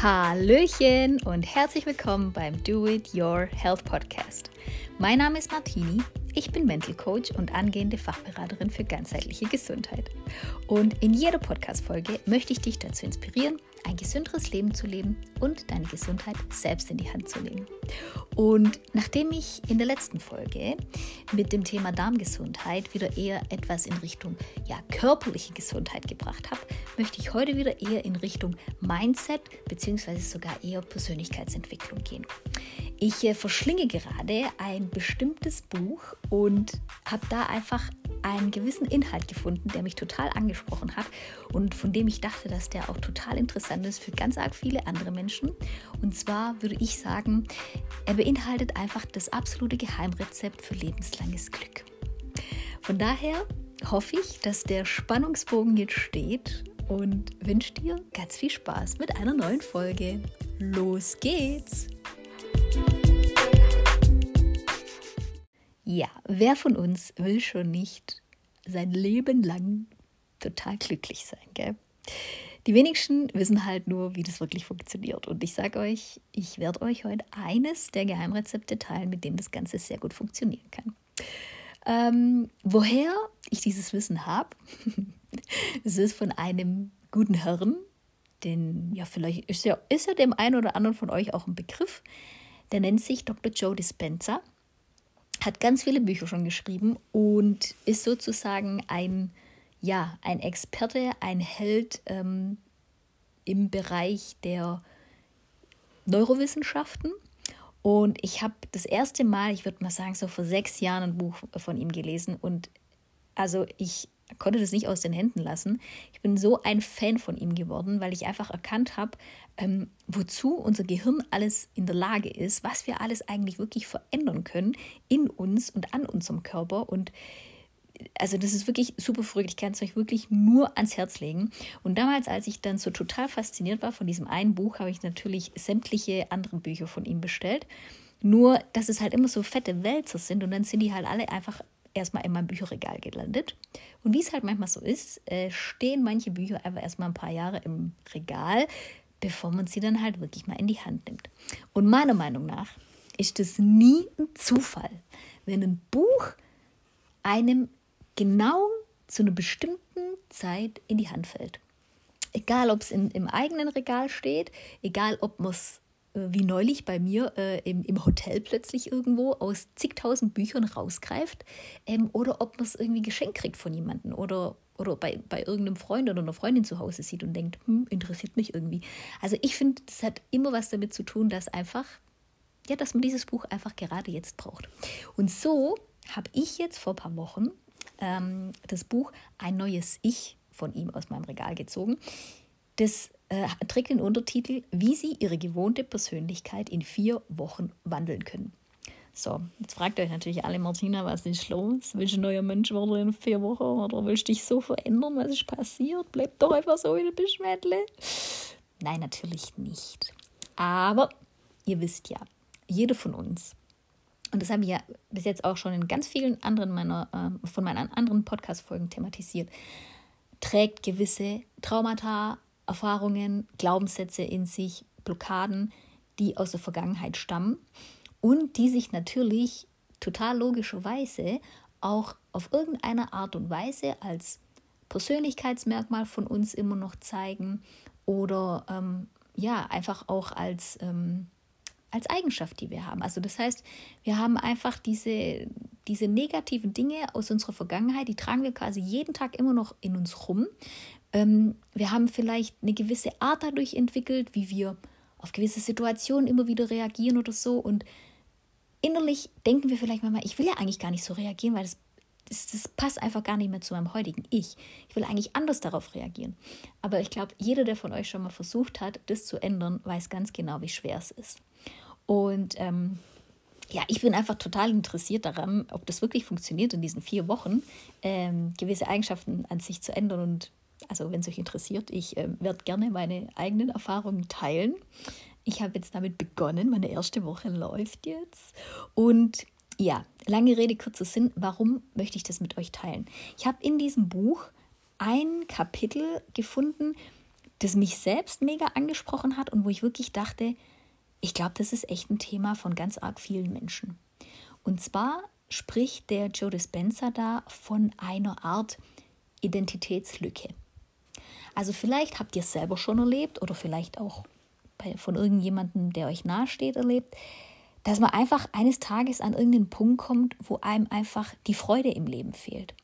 Hallöchen und herzlich willkommen beim Do It Your Health Podcast. Mein Name ist Martini, ich bin Mental Coach und angehende Fachberaterin für ganzheitliche Gesundheit. Und in jeder Podcast-Folge möchte ich dich dazu inspirieren, ein gesünderes Leben zu leben und deine Gesundheit selbst in die Hand zu nehmen. Und nachdem ich in der letzten Folge mit dem Thema Darmgesundheit wieder eher etwas in Richtung ja, körperliche Gesundheit gebracht habe, möchte ich heute wieder eher in Richtung Mindset bzw. sogar eher Persönlichkeitsentwicklung gehen. Ich äh, verschlinge gerade ein bestimmtes Buch und habe da einfach einen gewissen Inhalt gefunden, der mich total angesprochen hat und von dem ich dachte, dass der auch total interessant ist für ganz arg viele andere Menschen. Und zwar würde ich sagen, er beinhaltet einfach das absolute Geheimrezept für lebenslanges Glück. Von daher hoffe ich, dass der Spannungsbogen jetzt steht und wünsche dir ganz viel Spaß mit einer neuen Folge. Los geht's! Ja, wer von uns will schon nicht sein Leben lang total glücklich sein, gell? Die wenigsten wissen halt nur, wie das wirklich funktioniert. Und ich sage euch, ich werde euch heute eines der Geheimrezepte teilen, mit dem das Ganze sehr gut funktionieren kann. Ähm, woher ich dieses Wissen habe, es ist von einem guten Herrn, den, ja, vielleicht ist ja, ist ja dem einen oder anderen von euch auch ein Begriff. Der nennt sich Dr. Joe Dispenza hat ganz viele Bücher schon geschrieben und ist sozusagen ein, ja, ein Experte, ein Held ähm, im Bereich der Neurowissenschaften. Und ich habe das erste Mal, ich würde mal sagen, so vor sechs Jahren ein Buch von ihm gelesen. Und also ich konnte das nicht aus den Händen lassen. Ich bin so ein Fan von ihm geworden, weil ich einfach erkannt habe, ähm, wozu unser Gehirn alles in der Lage ist, was wir alles eigentlich wirklich verändern können in uns und an unserem Körper. Und also das ist wirklich super verrückt. Ich kann es euch wirklich nur ans Herz legen. Und damals, als ich dann so total fasziniert war von diesem einen Buch, habe ich natürlich sämtliche anderen Bücher von ihm bestellt. Nur, dass es halt immer so fette Wälzer sind und dann sind die halt alle einfach erstmal in meinem Bücherregal gelandet. Und wie es halt manchmal so ist, äh, stehen manche Bücher einfach erstmal ein paar Jahre im Regal, bevor man sie dann halt wirklich mal in die Hand nimmt. Und meiner Meinung nach ist es nie ein Zufall, wenn ein Buch einem genau zu einer bestimmten Zeit in die Hand fällt. Egal, ob es im eigenen Regal steht, egal, ob man es wie neulich bei mir äh, im, im Hotel plötzlich irgendwo aus zigtausend Büchern rausgreift ähm, oder ob man es irgendwie geschenkt kriegt von jemandem oder, oder bei, bei irgendeinem Freund oder einer Freundin zu Hause sieht und denkt, hm, interessiert mich irgendwie. Also ich finde, das hat immer was damit zu tun, dass einfach, ja, dass man dieses Buch einfach gerade jetzt braucht. Und so habe ich jetzt vor ein paar Wochen ähm, das Buch Ein neues Ich von ihm aus meinem Regal gezogen. Das äh, trägt den Untertitel, wie Sie Ihre gewohnte Persönlichkeit in vier Wochen wandeln können. So, jetzt fragt euch natürlich alle, Martina, was ist los? Willst du ein neuer Mensch werden in vier Wochen oder willst du dich so verändern? Was ist passiert? Bleib doch einfach so, wie du bist. Nein, natürlich nicht. Aber ihr wisst ja, jeder von uns, und das habe ich ja bis jetzt auch schon in ganz vielen anderen meiner, äh, von meinen anderen Podcast-Folgen thematisiert, trägt gewisse Traumata, Erfahrungen, Glaubenssätze in sich, Blockaden, die aus der Vergangenheit stammen und die sich natürlich total logischerweise auch auf irgendeine Art und Weise als Persönlichkeitsmerkmal von uns immer noch zeigen oder ähm, ja, einfach auch als, ähm, als Eigenschaft, die wir haben. Also das heißt, wir haben einfach diese, diese negativen Dinge aus unserer Vergangenheit, die tragen wir quasi jeden Tag immer noch in uns rum. Ähm, wir haben vielleicht eine gewisse Art dadurch entwickelt, wie wir auf gewisse Situationen immer wieder reagieren oder so. Und innerlich denken wir vielleicht manchmal, ich will ja eigentlich gar nicht so reagieren, weil das, das, das passt einfach gar nicht mehr zu meinem heutigen Ich. Ich will eigentlich anders darauf reagieren. Aber ich glaube, jeder, der von euch schon mal versucht hat, das zu ändern, weiß ganz genau, wie schwer es ist. Und ähm, ja, ich bin einfach total interessiert daran, ob das wirklich funktioniert in diesen vier Wochen, ähm, gewisse Eigenschaften an sich zu ändern. Und also, wenn es euch interessiert, ich äh, werde gerne meine eigenen Erfahrungen teilen. Ich habe jetzt damit begonnen, meine erste Woche läuft jetzt. Und ja, lange Rede, kurzer Sinn, warum möchte ich das mit euch teilen? Ich habe in diesem Buch ein Kapitel gefunden, das mich selbst mega angesprochen hat und wo ich wirklich dachte, ich glaube, das ist echt ein Thema von ganz arg vielen Menschen. Und zwar spricht der Joe Dispenza da von einer Art Identitätslücke. Also vielleicht habt ihr es selber schon erlebt oder vielleicht auch bei, von irgendjemandem, der euch nahesteht, erlebt, dass man einfach eines Tages an irgendeinen Punkt kommt, wo einem einfach die Freude im Leben fehlt.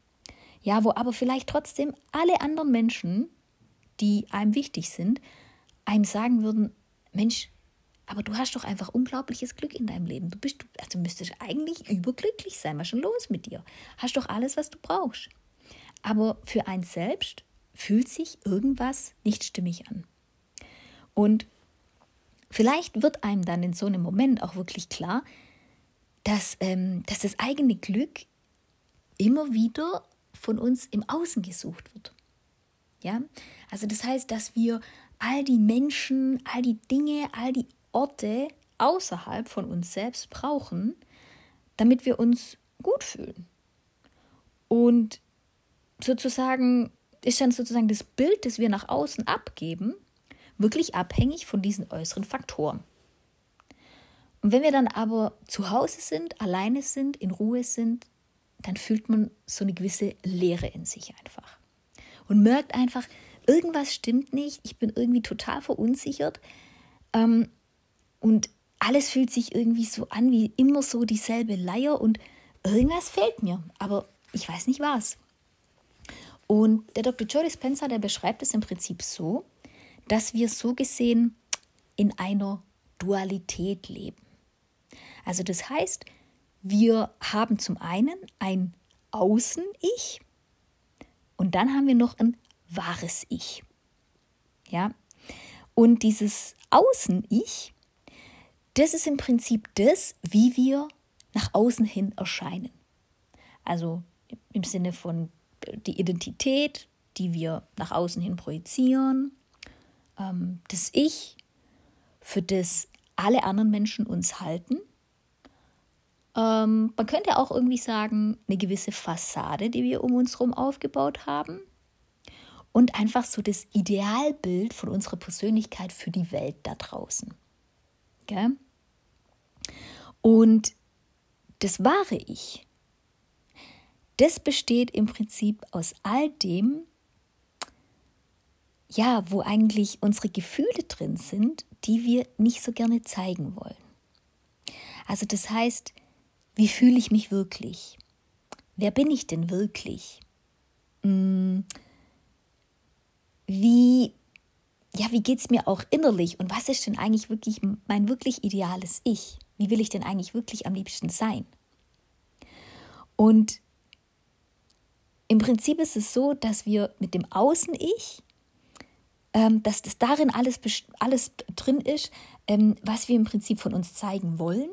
Ja, wo aber vielleicht trotzdem alle anderen Menschen, die einem wichtig sind, einem sagen würden, Mensch, aber du hast doch einfach unglaubliches Glück in deinem Leben. Du bist, also müsstest eigentlich überglücklich sein. Was ist schon los mit dir? Hast doch alles, was du brauchst. Aber für einen selbst fühlt sich irgendwas nicht stimmig an. Und vielleicht wird einem dann in so einem Moment auch wirklich klar, dass, ähm, dass das eigene Glück immer wieder von uns im Außen gesucht wird. Ja, also das heißt, dass wir all die Menschen, all die Dinge, all die Orte außerhalb von uns selbst brauchen, damit wir uns gut fühlen. Und sozusagen ist dann sozusagen das Bild, das wir nach außen abgeben, wirklich abhängig von diesen äußeren Faktoren. Und wenn wir dann aber zu Hause sind, alleine sind, in Ruhe sind, dann fühlt man so eine gewisse Leere in sich einfach. Und merkt einfach, irgendwas stimmt nicht, ich bin irgendwie total verunsichert. Ähm, und alles fühlt sich irgendwie so an wie immer so dieselbe Leier und irgendwas fehlt mir, aber ich weiß nicht was. Und der Dr. Joe Dispenza, der beschreibt es im Prinzip so, dass wir so gesehen in einer Dualität leben. Also das heißt, wir haben zum einen ein Außen-Ich und dann haben wir noch ein wahres Ich. Ja? Und dieses Außen-Ich, das ist im Prinzip das, wie wir nach außen hin erscheinen. Also im Sinne von die Identität, die wir nach außen hin projizieren, ähm, das Ich, für das alle anderen Menschen uns halten. Ähm, man könnte auch irgendwie sagen, eine gewisse Fassade, die wir um uns herum aufgebaut haben. Und einfach so das Idealbild von unserer Persönlichkeit für die Welt da draußen. Gell? Und das wahre Ich, das besteht im Prinzip aus all dem, ja, wo eigentlich unsere Gefühle drin sind, die wir nicht so gerne zeigen wollen. Also das heißt, wie fühle ich mich wirklich? Wer bin ich denn wirklich? Hm, wie ja, wie geht es mir auch innerlich und was ist denn eigentlich wirklich mein wirklich ideales Ich? Wie will ich denn eigentlich wirklich am liebsten sein? Und im Prinzip ist es so, dass wir mit dem Außen-Ich, ähm, dass das darin alles, alles drin ist, ähm, was wir im Prinzip von uns zeigen wollen.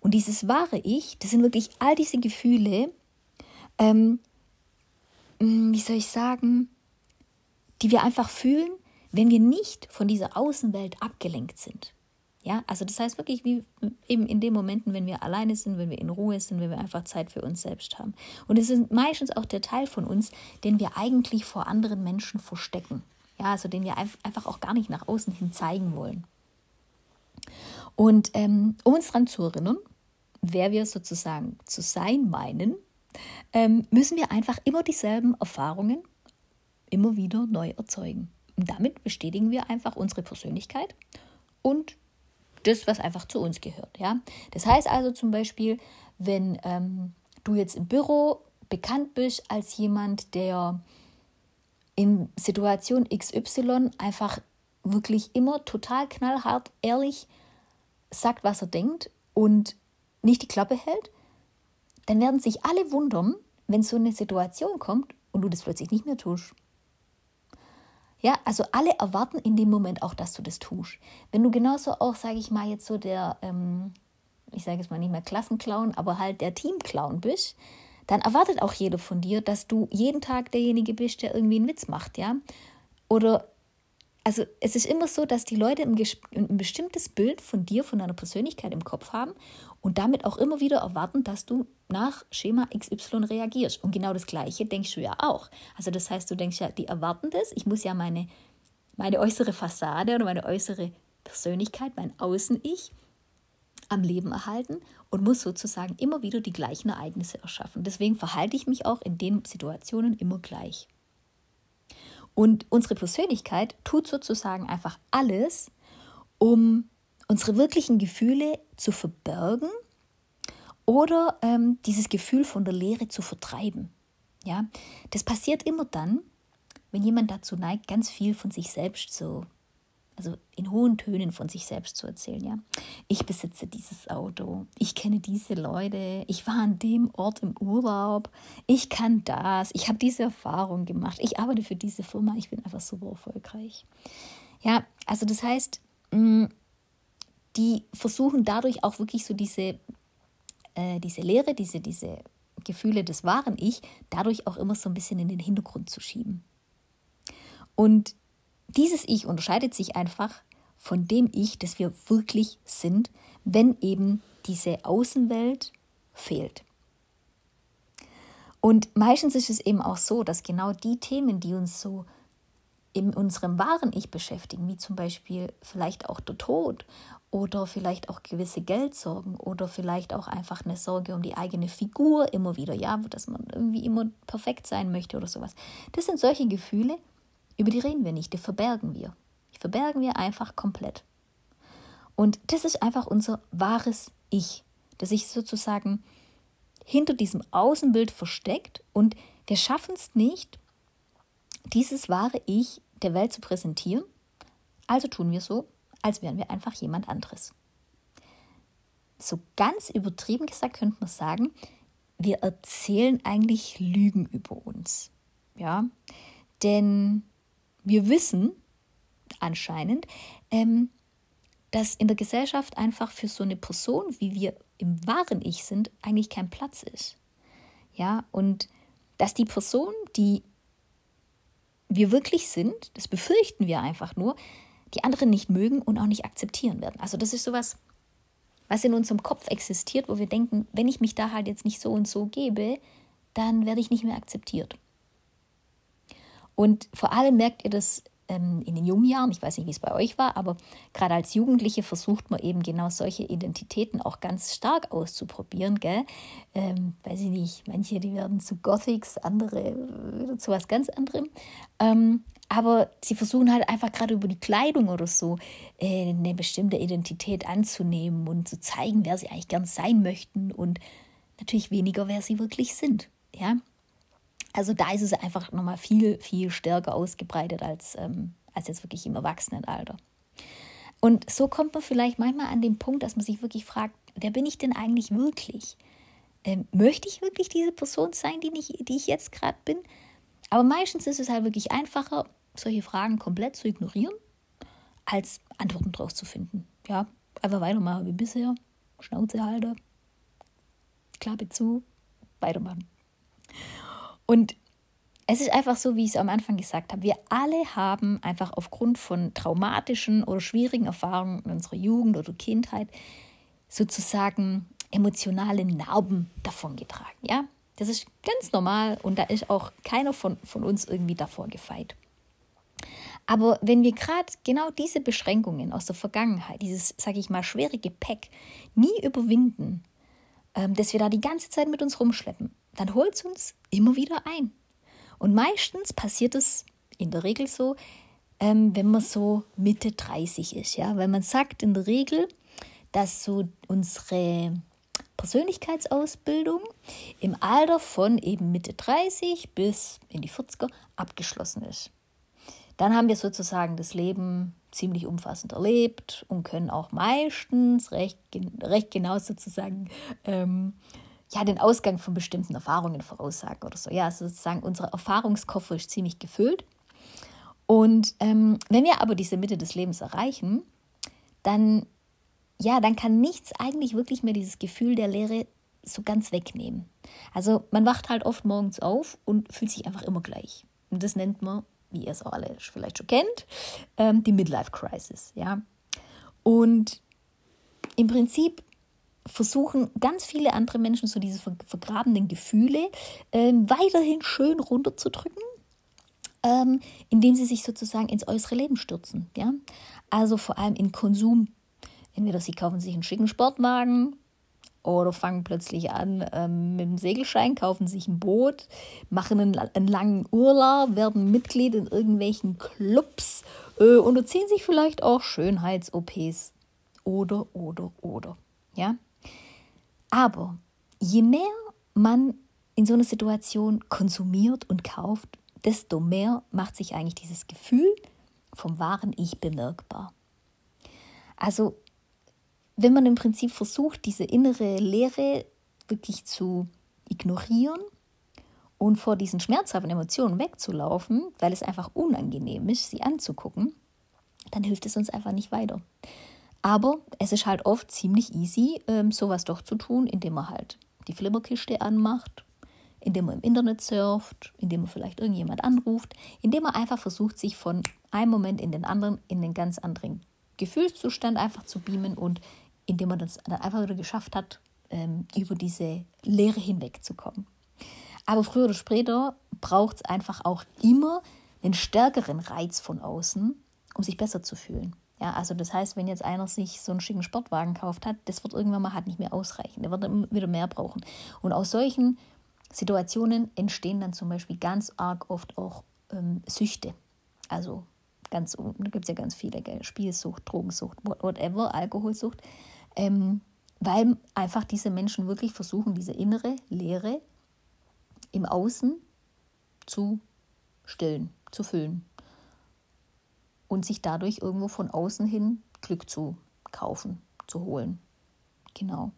Und dieses wahre Ich, das sind wirklich all diese Gefühle, ähm, hm, wie soll ich sagen, die wir einfach fühlen, wenn wir nicht von dieser Außenwelt abgelenkt sind. Ja, also das heißt wirklich, wie eben in den Momenten, wenn wir alleine sind, wenn wir in Ruhe sind, wenn wir einfach Zeit für uns selbst haben. Und es ist meistens auch der Teil von uns, den wir eigentlich vor anderen Menschen verstecken. Ja, also den wir einfach auch gar nicht nach außen hin zeigen wollen. Und ähm, um uns daran zu erinnern, wer wir sozusagen zu sein meinen, ähm, müssen wir einfach immer dieselben Erfahrungen immer wieder neu erzeugen. Und damit bestätigen wir einfach unsere Persönlichkeit und das, was einfach zu uns gehört. Ja? Das heißt also zum Beispiel, wenn ähm, du jetzt im Büro bekannt bist als jemand, der in Situation XY einfach wirklich immer total knallhart, ehrlich sagt, was er denkt und nicht die Klappe hält, dann werden sich alle wundern, wenn so eine Situation kommt und du das plötzlich nicht mehr tust. Ja, also alle erwarten in dem Moment auch, dass du das tust. Wenn du genauso auch, sage ich mal, jetzt so der, ähm, ich sage jetzt mal nicht mehr Klassenclown, aber halt der Teamclown bist, dann erwartet auch jeder von dir, dass du jeden Tag derjenige bist, der irgendwie einen Witz macht, ja. Oder also es ist immer so, dass die Leute ein, ein, bestimmtes Bild von dir, von deiner Persönlichkeit im Kopf haben und damit auch immer wieder erwarten, dass du nach Schema XY reagierst. Und genau das Gleiche denkst du ja auch. Also das heißt, du denkst ja, die erwarten das, ich muss ja meine, meine äußere Fassade oder meine äußere Persönlichkeit, mein Außen-Ich am Leben erhalten und muss sozusagen immer wieder die gleichen Ereignisse erschaffen. Deswegen verhalte ich mich auch in den Situationen immer gleich. Und unsere Persönlichkeit tut sozusagen einfach alles, um unsere wirklichen Gefühle zu verbergen oder ähm, dieses Gefühl von der Leere zu vertreiben. Ja, das passiert immer dann, wenn jemand dazu neigt, ganz viel von sich selbst so also in hohen Tönen von sich selbst zu erzählen, ja. Ich besitze dieses Auto, ich kenne diese Leute, ich war an dem Ort im Urlaub, ich kann das, ich habe diese Erfahrung gemacht, ich arbeite für diese Firma, ich bin einfach super erfolgreich. Ja, also das heißt, mm, die versuchen dadurch auch wirklich so diese, äh, diese Lehre, diese, diese Gefühle des wahren Ich, dadurch auch immer so ein bisschen in den Hintergrund zu schieben. Und dieses Ich unterscheidet sich einfach von dem Ich, das wir wirklich sind, wenn eben diese Außenwelt fehlt. Und meistens ist es eben auch so, dass genau die Themen, die uns so in unserem wahren Ich beschäftigen, wie zum Beispiel vielleicht auch der Tod oder vielleicht auch gewisse Geldsorgen oder vielleicht auch einfach eine Sorge um die eigene Figur immer wieder, ja, dass man irgendwie immer perfekt sein möchte oder sowas. Das sind solche Gefühle, über die reden wir nicht, die verbergen wir. Die verbergen wir einfach komplett. Und das ist einfach unser wahres Ich, das sich sozusagen hinter diesem Außenbild versteckt und wir schaffen es nicht, dieses wahre Ich der Welt zu präsentieren. Also tun wir so, als wären wir einfach jemand anderes. So ganz übertrieben gesagt könnte man sagen, wir erzählen eigentlich Lügen über uns. Ja, denn wir wissen anscheinend, ähm, dass in der Gesellschaft einfach für so eine Person, wie wir im wahren Ich sind, eigentlich kein Platz ist. Ja, und dass die Person, die wir wirklich sind, das befürchten wir einfach nur, die anderen nicht mögen und auch nicht akzeptieren werden. Also das ist sowas, was in unserem Kopf existiert, wo wir denken, wenn ich mich da halt jetzt nicht so und so gebe, dann werde ich nicht mehr akzeptiert. Und vor allem merkt ihr das ähm, in den jungen Jahren, ich weiß nicht, wie es bei euch war, aber gerade als Jugendliche versucht man eben genau solche Identitäten auch ganz stark auszuprobieren. Gell? Ähm, weiß ich nicht, manche, die werden zu Gothics, andere wieder zu was ganz anderem. Ähm, aber sie versuchen halt einfach gerade über die Kleidung oder so äh, eine bestimmte Identität anzunehmen und zu zeigen, wer sie eigentlich gern sein möchten und natürlich weniger, wer sie wirklich sind. Ja, also da ist es einfach nochmal viel, viel stärker ausgebreitet als, ähm, als jetzt wirklich im Erwachsenenalter. Und so kommt man vielleicht manchmal an den Punkt, dass man sich wirklich fragt, wer bin ich denn eigentlich wirklich? Ähm, möchte ich wirklich diese Person sein, die, nicht, die ich jetzt gerade bin? Aber meistens ist es halt wirklich einfacher, solche Fragen komplett zu ignorieren, als Antworten drauf zu finden. Ja, einfach weitermachen wie bisher, Schnauze halten, Klappe zu, weitermachen. Und es ist einfach so, wie ich es am Anfang gesagt habe. Wir alle haben einfach aufgrund von traumatischen oder schwierigen Erfahrungen in unserer Jugend oder Kindheit sozusagen emotionale Narben davongetragen. Ja, das ist ganz normal und da ist auch keiner von, von uns irgendwie davor gefeit. Aber wenn wir gerade genau diese Beschränkungen aus der Vergangenheit, dieses, sage ich mal, schwere Gepäck nie überwinden, ähm, dass wir da die ganze Zeit mit uns rumschleppen, dann holt es uns immer wieder ein. Und meistens passiert es in der Regel so, ähm, wenn man so Mitte 30 ist, ja, weil man sagt in der Regel, dass so unsere Persönlichkeitsausbildung im Alter von eben Mitte 30 bis in die 40er abgeschlossen ist. Dann haben wir sozusagen das Leben ziemlich umfassend erlebt und können auch meistens recht, recht genau sozusagen ähm, ja, den Ausgang von bestimmten Erfahrungen voraussagen oder so. Ja, also sozusagen unser Erfahrungskoffer ist ziemlich gefüllt. Und ähm, wenn wir aber diese Mitte des Lebens erreichen, dann, ja, dann kann nichts eigentlich wirklich mehr dieses Gefühl der Leere so ganz wegnehmen. Also man wacht halt oft morgens auf und fühlt sich einfach immer gleich. Und das nennt man, wie ihr es auch alle vielleicht schon kennt, ähm, die Midlife Crisis. Ja? Und im Prinzip versuchen ganz viele andere Menschen so diese vergrabenen Gefühle äh, weiterhin schön runterzudrücken ähm, indem sie sich sozusagen ins äußere Leben stürzen. Ja? Also vor allem in Konsum. Entweder sie kaufen sich einen schicken Sportwagen oder fangen plötzlich an ähm, mit dem Segelschein, kaufen sich ein Boot, machen einen, einen langen Urlaub, werden Mitglied in irgendwelchen Clubs äh, unterziehen sich vielleicht auch Schönheits-OPs. Oder, oder, oder. Ja? Aber je mehr man in so einer Situation konsumiert und kauft, desto mehr macht sich eigentlich dieses Gefühl vom wahren Ich bemerkbar. Also wenn man im Prinzip versucht, diese innere Leere wirklich zu ignorieren und vor diesen schmerzhaften Emotionen wegzulaufen, weil es einfach unangenehm ist, sie anzugucken, dann hilft es uns einfach nicht weiter. Aber es ist halt oft ziemlich easy, ähm, sowas doch zu tun, indem man halt die Flimmerkiste anmacht, indem man im Internet surft, indem man vielleicht irgendjemand anruft, indem man einfach versucht, sich von einem Moment in den anderen, in den ganz anderen Gefühlszustand einfach zu beamen und indem man das dann einfach wieder geschafft hat, ähm, über diese Leere hinwegzukommen. Aber früher oder später braucht es einfach auch immer einen stärkeren Reiz von außen, um sich besser zu fühlen. Ja, also das heißt, wenn jetzt einer sich so einen schicken Sportwagen gekauft hat, das wird irgendwann mal halt nicht mehr ausreichen. Der wird wieder mehr brauchen. Und aus solchen Situationen entstehen dann zum Beispiel ganz arg oft auch ähm, Süchte. Also ganz, da gibt es ja ganz viele, gell? Spielsucht, Drogensucht, whatever, Alkoholsucht. Ähm, weil einfach diese Menschen wirklich versuchen, diese innere Leere im Außen zu stillen, zu füllen und sich dadurch irgendwo von außen hin Glück zu kaufen, zu holen. Genau.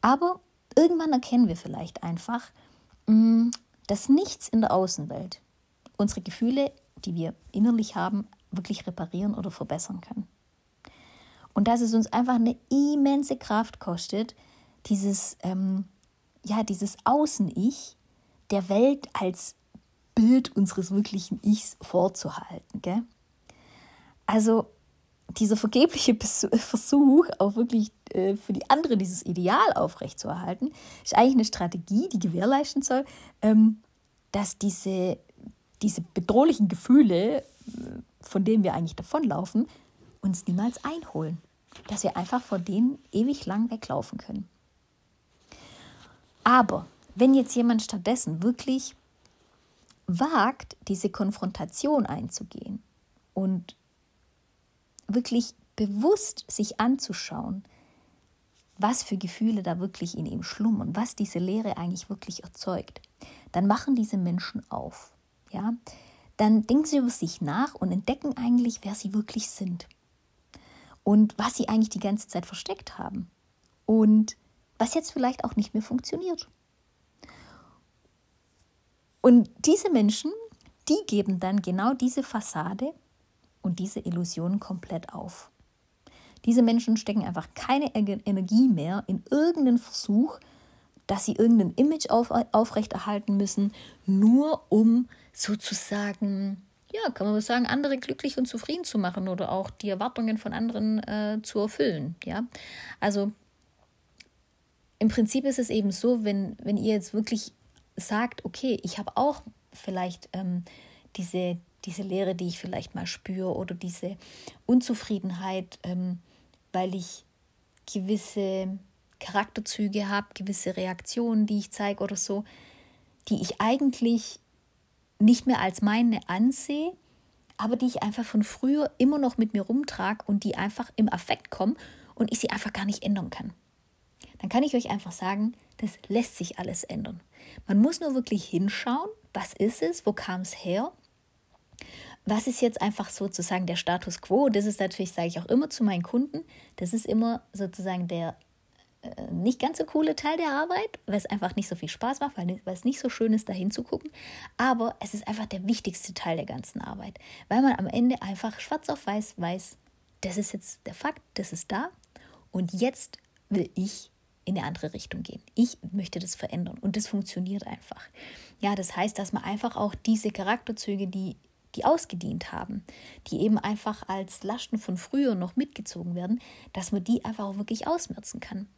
Aber irgendwann erkennen wir vielleicht einfach, mm, dass nichts in der Außenwelt unsere Gefühle, die wir innerlich haben, wirklich reparieren oder verbessern kann. Und dass es uns einfach eine immense Kraft kostet, dieses, ähm, ja, dieses Außen-Ich der Welt als Bild unseres wirklichen Ichs vorzuhalten. Gell? Also dieser vergebliche Versuch, auch wirklich äh, für die anderen dieses Ideal aufrechtzuerhalten, ist eigentlich eine Strategie, die gewährleisten soll, ähm, dass diese, diese bedrohlichen Gefühle, äh, von denen wir eigentlich davonlaufen, uns niemals einholen. Dass wir einfach vor denen ewig lang weglaufen können. Aber wenn jetzt jemand stattdessen wirklich wagt, diese Konfrontation einzugehen und wirklich bewusst sich anzuschauen, was für Gefühle da wirklich in ihm schlummern, was diese Lehre eigentlich wirklich erzeugt, dann machen diese Menschen auf. Ja? Dann denken sie über sich nach und entdecken eigentlich, wer sie wirklich sind und was sie eigentlich die ganze Zeit versteckt haben und was jetzt vielleicht auch nicht mehr funktioniert. Und diese Menschen, die geben dann genau diese Fassade und diese Illusionen komplett auf. Diese Menschen stecken einfach keine Energie mehr in irgendeinen Versuch, dass sie irgendein Image auf, aufrechterhalten müssen, nur um sozusagen, ja, kann man sagen, andere glücklich und zufrieden zu machen oder auch die Erwartungen von anderen äh, zu erfüllen. Ja, also im Prinzip ist es eben so, wenn, wenn ihr jetzt wirklich sagt, okay, ich habe auch vielleicht ähm, diese, diese Leere, die ich vielleicht mal spüre oder diese Unzufriedenheit, ähm, weil ich gewisse Charakterzüge habe, gewisse Reaktionen, die ich zeige oder so, die ich eigentlich nicht mehr als meine ansehe, aber die ich einfach von früher immer noch mit mir rumtrage und die einfach im Affekt kommen und ich sie einfach gar nicht ändern kann. Dann kann ich euch einfach sagen, das lässt sich alles ändern. Man muss nur wirklich hinschauen, was ist es, wo kam es her was ist jetzt einfach sozusagen der Status quo? Das ist natürlich, sage ich auch immer zu meinen Kunden, das ist immer sozusagen der nicht ganz so coole Teil der Arbeit, weil es einfach nicht so viel Spaß macht, weil, es nicht so schön ist, da hinzugucken. Aber es ist einfach der wichtigste Teil der ganzen Arbeit, weil man am Ende einfach schwarz auf weiß weiß, das ist jetzt der Fakt, das ist da und jetzt will ich in eine andere Richtung gehen. Ich möchte das verändern und das funktioniert einfach. Ja, das heißt, dass man einfach auch diese Charakterzüge, die die ausgedient haben, die eben einfach als Lasten von früher noch mitgezogen werden, dass man die einfach auch wirklich ausmerzen kann.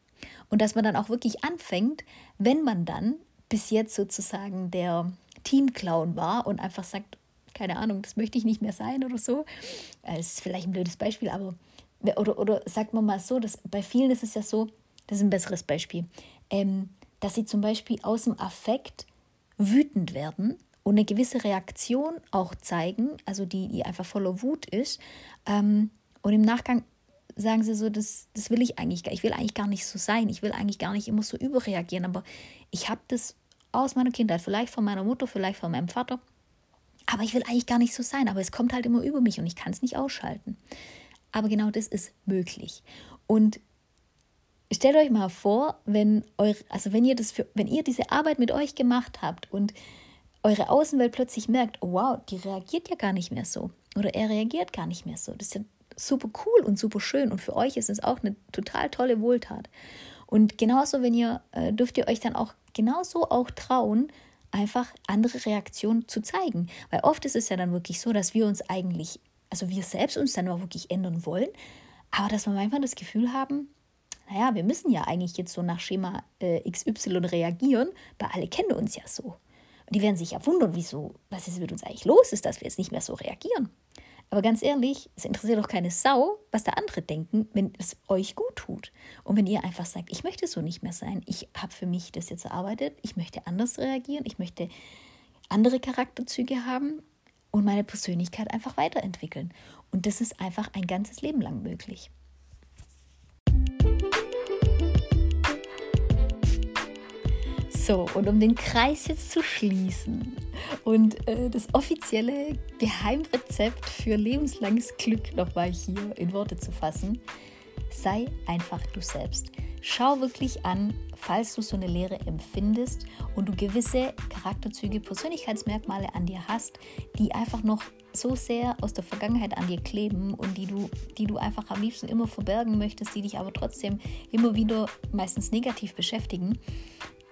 Und dass man dann auch wirklich anfängt, wenn man dann bis jetzt sozusagen der Teamclown war und einfach sagt, keine Ahnung, das möchte ich nicht mehr sein oder so. Das ist vielleicht ein blödes Beispiel, aber oder, oder sagt man mal so, dass bei vielen ist es ja so, das ist ein besseres Beispiel, ähm, dass sie zum Beispiel aus dem Affekt wütend werden und eine gewisse Reaktion auch zeigen, also die, die einfach voller Wut ist. Ähm, und im Nachgang sagen sie so, das, das will ich eigentlich gar ich will eigentlich gar nicht so sein, ich will eigentlich gar nicht immer so überreagieren, aber ich habe das aus meiner Kindheit, vielleicht von meiner Mutter, vielleicht von meinem Vater, aber ich will eigentlich gar nicht so sein, aber es kommt halt immer über mich und ich kann es nicht ausschalten. Aber genau das ist möglich. Und stellt euch mal vor, wenn eure, also wenn ihr das für, wenn ihr diese Arbeit mit euch gemacht habt und eure Außenwelt plötzlich merkt, wow, die reagiert ja gar nicht mehr so oder er reagiert gar nicht mehr so. Das ist ja super cool und super schön und für euch ist es auch eine total tolle Wohltat. Und genauso, wenn ihr, äh, dürft ihr euch dann auch genauso auch trauen, einfach andere Reaktionen zu zeigen. Weil oft ist es ja dann wirklich so, dass wir uns eigentlich, also wir selbst uns dann auch wirklich ändern wollen, aber dass wir manchmal das Gefühl haben, naja, wir müssen ja eigentlich jetzt so nach Schema äh, XY reagieren, weil alle kennen uns ja so. Und die werden sich ja wundern, wieso, was ist mit uns eigentlich los ist, dass wir jetzt nicht mehr so reagieren. Aber ganz ehrlich, es interessiert doch keine Sau, was da andere denken, wenn es euch gut tut. Und wenn ihr einfach sagt, ich möchte so nicht mehr sein, ich habe für mich das jetzt erarbeitet, ich möchte anders reagieren, ich möchte andere Charakterzüge haben und meine Persönlichkeit einfach weiterentwickeln. Und das ist einfach ein ganzes Leben lang möglich. So, und um den Kreis jetzt zu schließen und äh, das offizielle Geheimrezept für lebenslanges Glück nochmal hier in Worte zu fassen, sei einfach du selbst. Schau wirklich an, falls du so eine Lehre empfindest und du gewisse Charakterzüge, Persönlichkeitsmerkmale an dir hast, die einfach noch so sehr aus der Vergangenheit an dir kleben und die du, die du einfach am liebsten immer verbergen möchtest, die dich aber trotzdem immer wieder meistens negativ beschäftigen,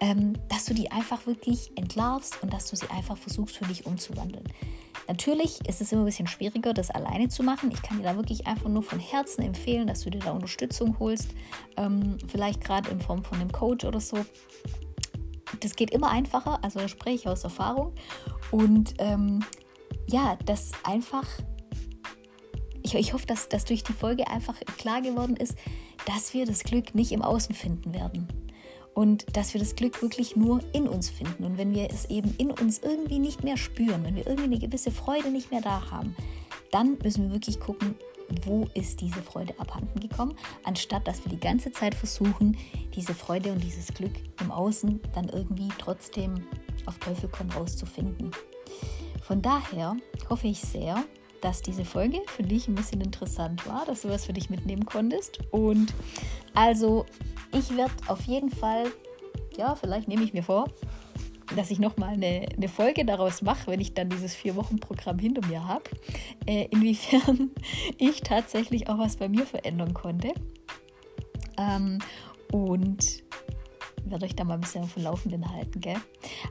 ähm, dass du die einfach wirklich entlarvst und dass du sie einfach versuchst für dich umzuwandeln. Natürlich ist es immer ein bisschen schwieriger, das alleine zu machen. Ich kann dir da wirklich einfach nur von Herzen empfehlen, dass du dir da Unterstützung holst, ähm, vielleicht gerade in Form von einem Coach oder so. Das geht immer einfacher, also da spreche ich aus Erfahrung. Und ähm, ja, das einfach, ich, ich hoffe, dass, dass durch die Folge einfach klar geworden ist, dass wir das Glück nicht im Außen finden werden und dass wir das Glück wirklich nur in uns finden. Und wenn wir es eben in uns irgendwie nicht mehr spüren, wenn wir irgendwie eine gewisse Freude nicht mehr da haben, dann müssen wir wirklich gucken, wo ist diese Freude abhanden gekommen, anstatt dass wir die ganze Zeit versuchen, diese Freude und dieses Glück im Außen dann irgendwie trotzdem auf Teufel komm raus zu finden. Von daher hoffe ich sehr, dass diese Folge für dich ein bisschen interessant war, dass du was für dich mitnehmen konntest. Und also, ich werde auf jeden Fall, ja, vielleicht nehme ich mir vor, dass ich nochmal eine, eine Folge daraus mache, wenn ich dann dieses Vier-Wochen-Programm hinter mir habe, äh, inwiefern ich tatsächlich auch was bei mir verändern konnte. Ähm, und werde euch da mal ein bisschen auf dem Laufenden halten. Gell?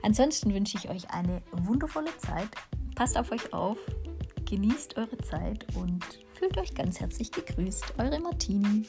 Ansonsten wünsche ich euch eine wundervolle Zeit. Passt auf euch auf, Genießt eure Zeit und fühlt euch ganz herzlich gegrüßt. Eure Martini.